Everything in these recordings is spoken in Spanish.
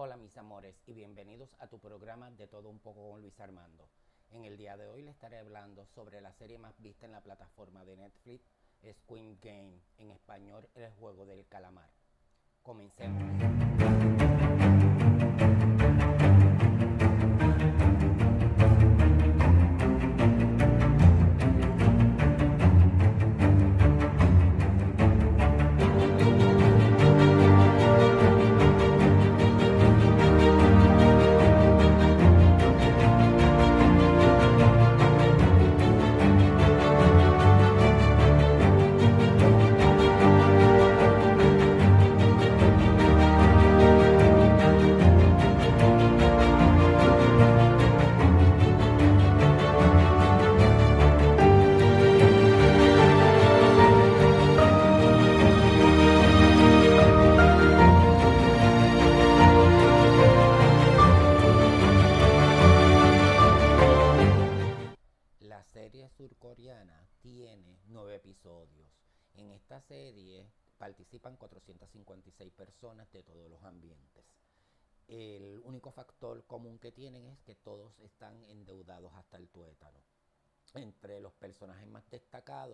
Hola mis amores y bienvenidos a tu programa de todo un poco con Luis Armando. En el día de hoy les estaré hablando sobre la serie más vista en la plataforma de Netflix, Squid Game, en español el juego del calamar. Comencemos.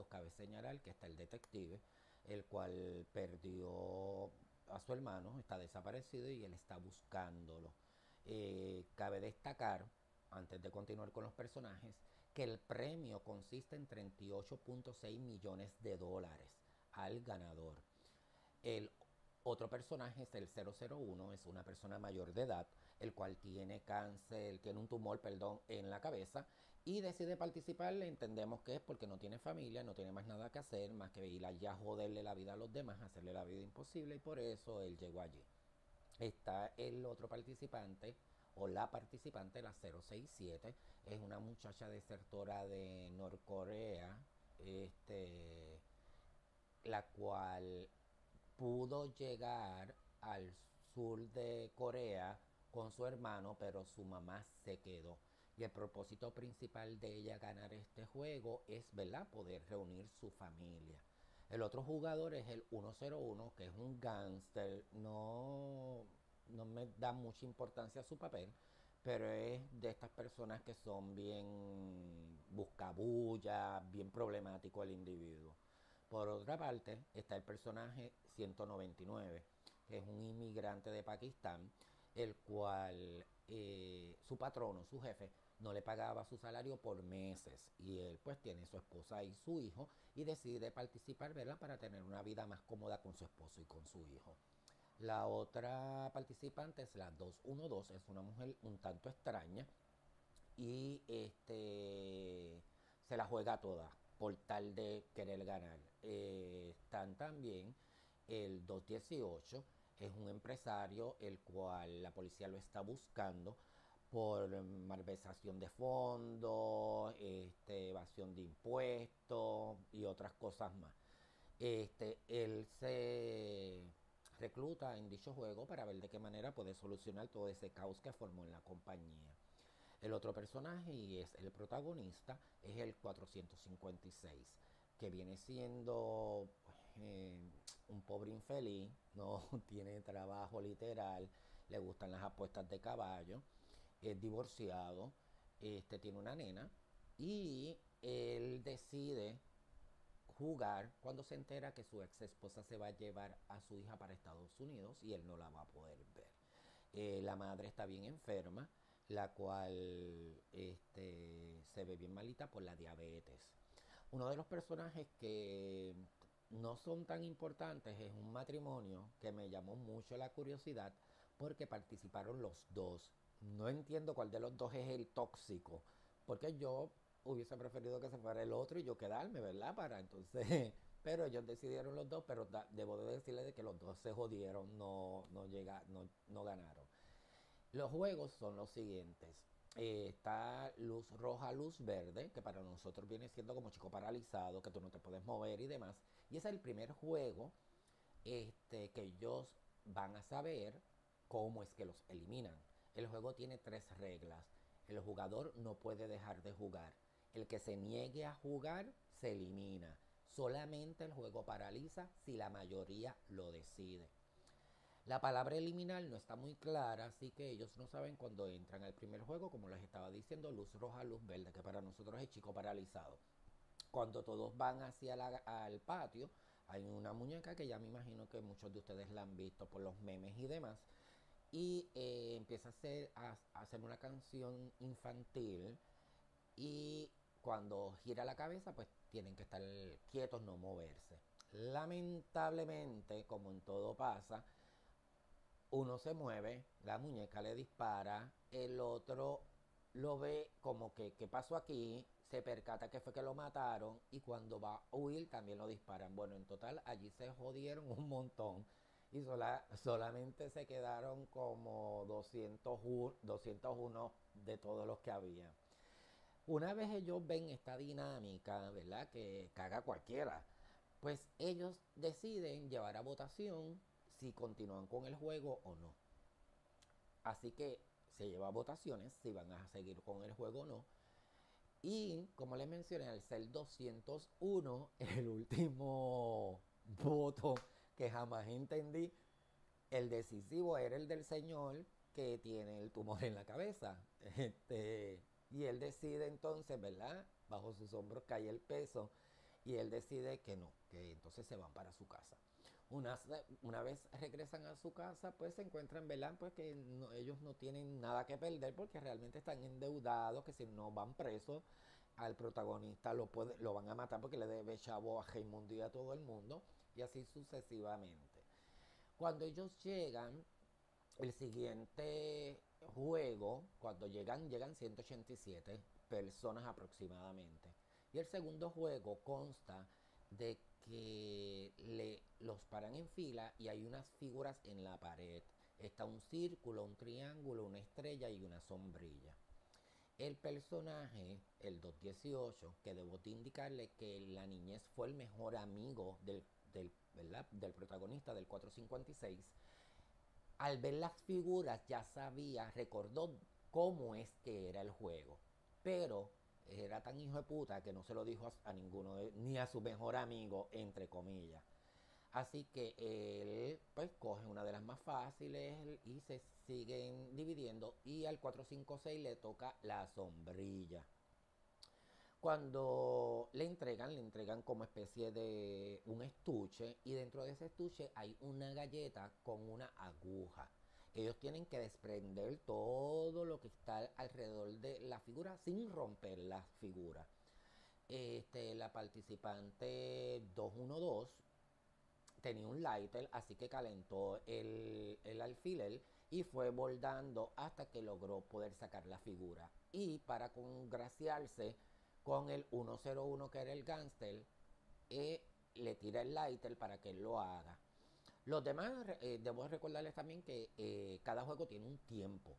Cabe señalar que está el detective, el cual perdió a su hermano, está desaparecido y él está buscándolo. Eh, cabe destacar, antes de continuar con los personajes, que el premio consiste en 38.6 millones de dólares al ganador. El otro personaje es el 001, es una persona mayor de edad, el cual tiene cáncer, tiene un tumor, perdón, en la cabeza y decide participar. Entendemos que es porque no tiene familia, no tiene más nada que hacer, más que ir allá a joderle la vida a los demás, hacerle la vida imposible y por eso él llegó allí. Está el otro participante o la participante, la 067, es una muchacha desertora de Norcorea, este, la cual pudo llegar al sur de Corea con su hermano, pero su mamá se quedó. Y el propósito principal de ella ganar este juego es, ¿verdad?, poder reunir su familia. El otro jugador es el 101, que es un gángster, no, no me da mucha importancia a su papel, pero es de estas personas que son bien buscabulla, bien problemático el individuo. Por otra parte, está el personaje 199, que es un inmigrante de Pakistán, el cual eh, su patrono, su jefe, no le pagaba su salario por meses y él pues tiene su esposa y su hijo y decide participar, ¿verdad? Para tener una vida más cómoda con su esposo y con su hijo. La otra participante es la 212, es una mujer un tanto extraña y este se la juega toda por tal de querer ganar. Eh, están también el 218, es un empresario el cual la policía lo está buscando por malversación de fondos, este, evasión de impuestos y otras cosas más. Este, él se recluta en dicho juego para ver de qué manera puede solucionar todo ese caos que formó en la compañía. El otro personaje, y es el protagonista, es el 456, que viene siendo eh, un pobre infeliz, no tiene trabajo literal, le gustan las apuestas de caballo, es divorciado, este tiene una nena y él decide jugar cuando se entera que su ex esposa se va a llevar a su hija para Estados Unidos y él no la va a poder ver. Eh, la madre está bien enferma, la cual este, se ve bien malita por la diabetes. Uno de los personajes que no son tan importantes es un matrimonio que me llamó mucho la curiosidad porque participaron los dos. No entiendo cuál de los dos es el tóxico, porque yo hubiese preferido que se fuera el otro y yo quedarme, ¿verdad? Para entonces, pero ellos decidieron los dos, pero debo de decirles de que los dos se jodieron, no, no, llega, no, no ganaron. Los juegos son los siguientes. Eh, está luz roja, luz verde, que para nosotros viene siendo como chico paralizado, que tú no te puedes mover y demás. Y es el primer juego este, que ellos van a saber cómo es que los eliminan. El juego tiene tres reglas. El jugador no puede dejar de jugar. El que se niegue a jugar se elimina. Solamente el juego paraliza si la mayoría lo decide. La palabra eliminar no está muy clara, así que ellos no saben cuando entran al primer juego, como les estaba diciendo, luz roja, luz verde, que para nosotros es chico paralizado. Cuando todos van hacia el patio, hay una muñeca que ya me imagino que muchos de ustedes la han visto por los memes y demás. Y eh, empieza a hacer una canción infantil y cuando gira la cabeza, pues tienen que estar quietos, no moverse. Lamentablemente, como en todo pasa, uno se mueve, la muñeca le dispara, el otro lo ve como que, ¿qué pasó aquí? Se percata que fue que lo mataron y cuando va a huir también lo disparan. Bueno, en total allí se jodieron un montón y sola, solamente se quedaron como 200, 201 de todos los que había. Una vez ellos ven esta dinámica, ¿verdad? Que caga cualquiera, pues ellos deciden llevar a votación si continúan con el juego o no. Así que se lleva a votaciones si van a seguir con el juego o no. Y como les mencioné, al ser 201, el último voto que jamás entendí, el decisivo era el del señor que tiene el tumor en la cabeza. Este, y él decide entonces, ¿verdad? Bajo sus hombros cae el peso y él decide que no, que entonces se van para su casa. Una, una vez regresan a su casa, pues se encuentran, ¿verdad? Pues que ellos no tienen nada que perder porque realmente están endeudados, que si no van presos, al protagonista lo, puede, lo van a matar porque le debe chavo a Heimundo y a todo el mundo, y así sucesivamente. Cuando ellos llegan, el siguiente juego, cuando llegan, llegan 187 personas aproximadamente. Y el segundo juego consta de que le, los paran en fila y hay unas figuras en la pared. Está un círculo, un triángulo, una estrella y una sombrilla. El personaje, el 218, que debo indicarle que la niñez fue el mejor amigo del, del, del protagonista del 456, al ver las figuras ya sabía, recordó cómo es que era el juego. Pero era tan hijo de puta que no se lo dijo a, ninguno, ni a su mejor amigo, entre comillas. Así que él pues coge una de las más fáciles y se siguen dividiendo y al 456 le toca la sombrilla. Cuando le entregan, le entregan como especie de un estuche y dentro de ese estuche hay una galleta con una aguja. Ellos tienen que desprender todo lo que está alrededor de la figura sin romper la figura. Este, la participante 212 tenía un lighter, así que calentó el, el alfiler y fue bordando hasta que logró poder sacar la figura. Y para congraciarse, con el 101 que era el gangster y le tira el lighter para que él lo haga. Los demás, eh, debo recordarles también que eh, cada juego tiene un tiempo.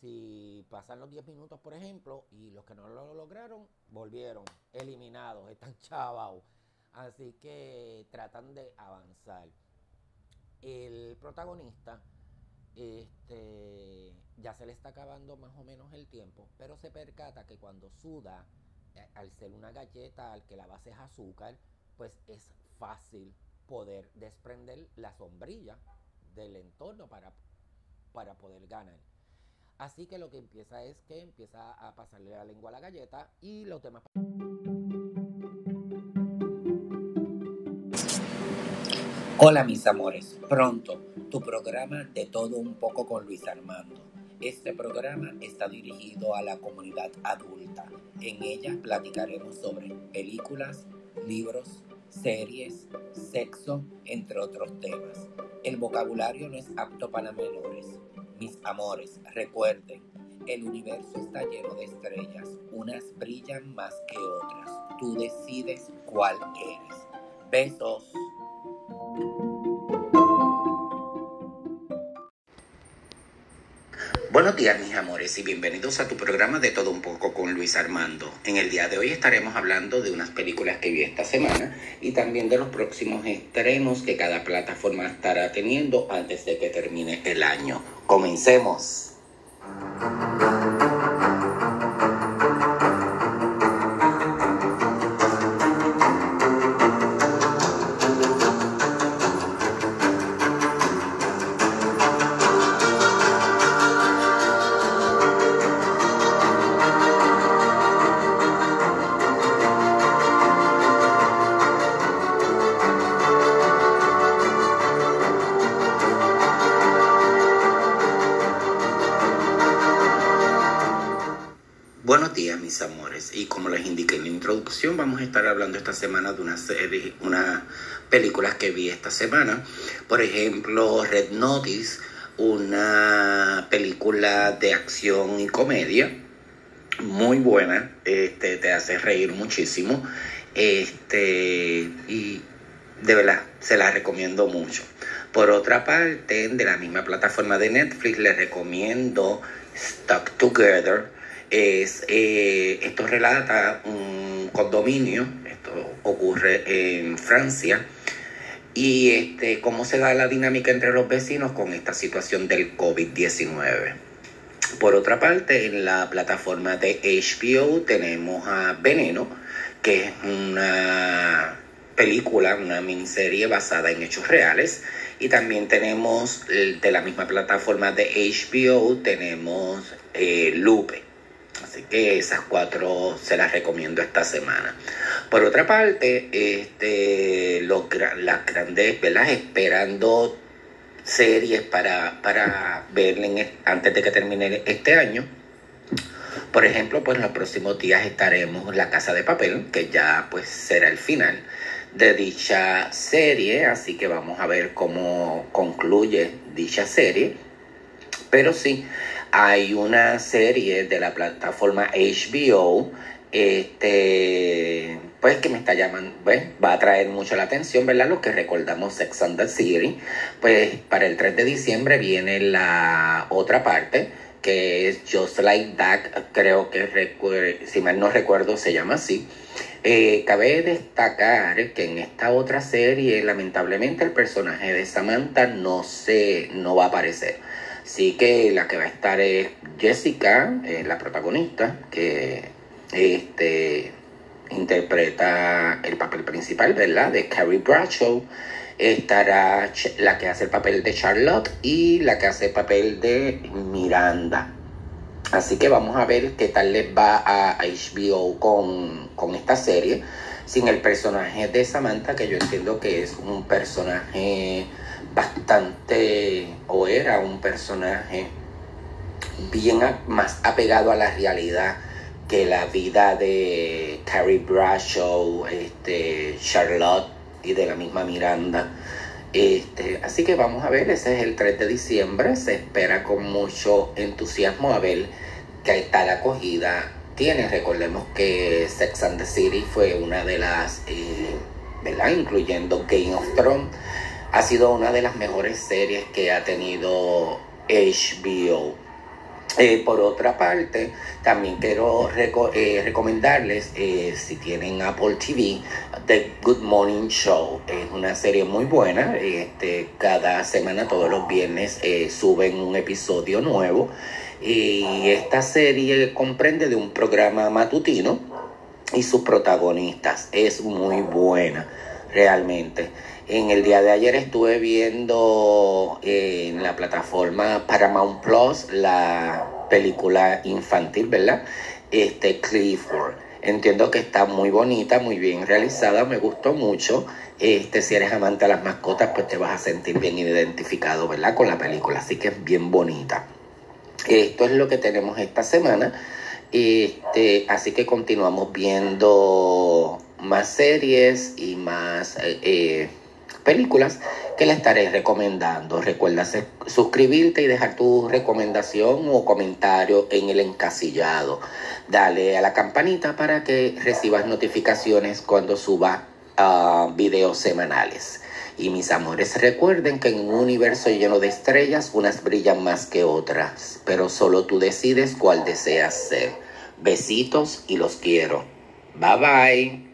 Si pasan los 10 minutos, por ejemplo, y los que no lo lograron, volvieron, eliminados, están chavados. Así que tratan de avanzar. El protagonista este, ya se le está acabando más o menos el tiempo, pero se percata que cuando suda al ser una galleta al que la base es azúcar, pues es fácil poder desprender la sombrilla del entorno para, para poder ganar. Así que lo que empieza es que empieza a pasarle la lengua a la galleta y los demás... Hola mis amores, pronto tu programa de todo un poco con Luis Armando este programa está dirigido a la comunidad adulta. En ella platicaremos sobre películas, libros, series, sexo, entre otros temas. El vocabulario no es apto para menores. Mis amores, recuerden, el universo está lleno de estrellas. Unas brillan más que otras. Tú decides cuál eres. Besos. Buenos días mis amores y bienvenidos a tu programa de todo un poco con Luis Armando. En el día de hoy estaremos hablando de unas películas que vi esta semana y también de los próximos estrenos que cada plataforma estará teniendo antes de que termine el año. Comencemos. Buenos días, mis amores. Y como les indiqué en la introducción, vamos a estar hablando esta semana de una serie, unas películas que vi esta semana. Por ejemplo, Red Notice, una película de acción y comedia muy buena. Este, te hace reír muchísimo. Este, y de verdad, se la recomiendo mucho. Por otra parte, de la misma plataforma de Netflix, les recomiendo Stuck Together eh, esto relata un condominio, esto ocurre en Francia, y este, cómo se da la dinámica entre los vecinos con esta situación del COVID-19. Por otra parte, en la plataforma de HBO tenemos a Veneno, que es una película, una miniserie basada en hechos reales. Y también tenemos de la misma plataforma de HBO, tenemos eh, Lupe, Así que esas cuatro se las recomiendo esta semana. Por otra parte, este, las grandes, ¿verdad? Esperando series para, para ver antes de que termine este año. Por ejemplo, pues los próximos días estaremos La Casa de Papel, que ya pues será el final de dicha serie, así que vamos a ver cómo concluye dicha serie. Pero sí, hay una serie de la plataforma HBO, este, pues que me está llamando, pues, va a traer mucho la atención, ¿verdad? Lo que recordamos Sex and the City. Pues para el 3 de diciembre viene la otra parte, que es Just Like That, creo que si mal no recuerdo se llama así. Eh, cabe destacar que en esta otra serie, lamentablemente, el personaje de Samantha no se, no va a aparecer. Así que la que va a estar es Jessica, eh, la protagonista, que este, interpreta el papel principal, ¿verdad? De Carrie Bradshaw. Estará la que hace el papel de Charlotte y la que hace el papel de Miranda. Así que vamos a ver qué tal les va a HBO con, con esta serie. Sin el personaje de Samantha, que yo entiendo que es un personaje bastante, o era un personaje bien más apegado a la realidad que la vida de Carrie Bradshaw, este, Charlotte y de la misma Miranda. Este, así que vamos a ver, ese es el 3 de diciembre, se espera con mucho entusiasmo a ver qué tal acogida tiene. Recordemos que Sex and the City fue una de las, eh, ¿verdad? Incluyendo Game of Thrones ha sido una de las mejores series que ha tenido HBO. Eh, por otra parte, también quiero eh, recomendarles, si tienen Apple TV, The Good Morning Show. Es una serie muy buena. Este, cada semana, todos los viernes, suben un episodio nuevo. Y esta serie comprende de un programa matutino y sus protagonistas. Es muy buena, realmente. En el día de ayer estuve viendo eh, en la plataforma Paramount Plus la película infantil, ¿verdad? Este Clifford. Entiendo que está muy bonita, muy bien realizada, me gustó mucho. Este, si eres amante de las mascotas, pues te vas a sentir bien identificado, ¿verdad? Con la película, así que es bien bonita. Esto es lo que tenemos esta semana. Este, así que continuamos viendo más series y más eh, eh películas que le estaré recomendando. Recuerda suscribirte y dejar tu recomendación o comentario en el encasillado. Dale a la campanita para que recibas notificaciones cuando suba uh, videos semanales. Y mis amores, recuerden que en un universo lleno de estrellas, unas brillan más que otras, pero solo tú decides cuál deseas ser. Besitos y los quiero. Bye bye.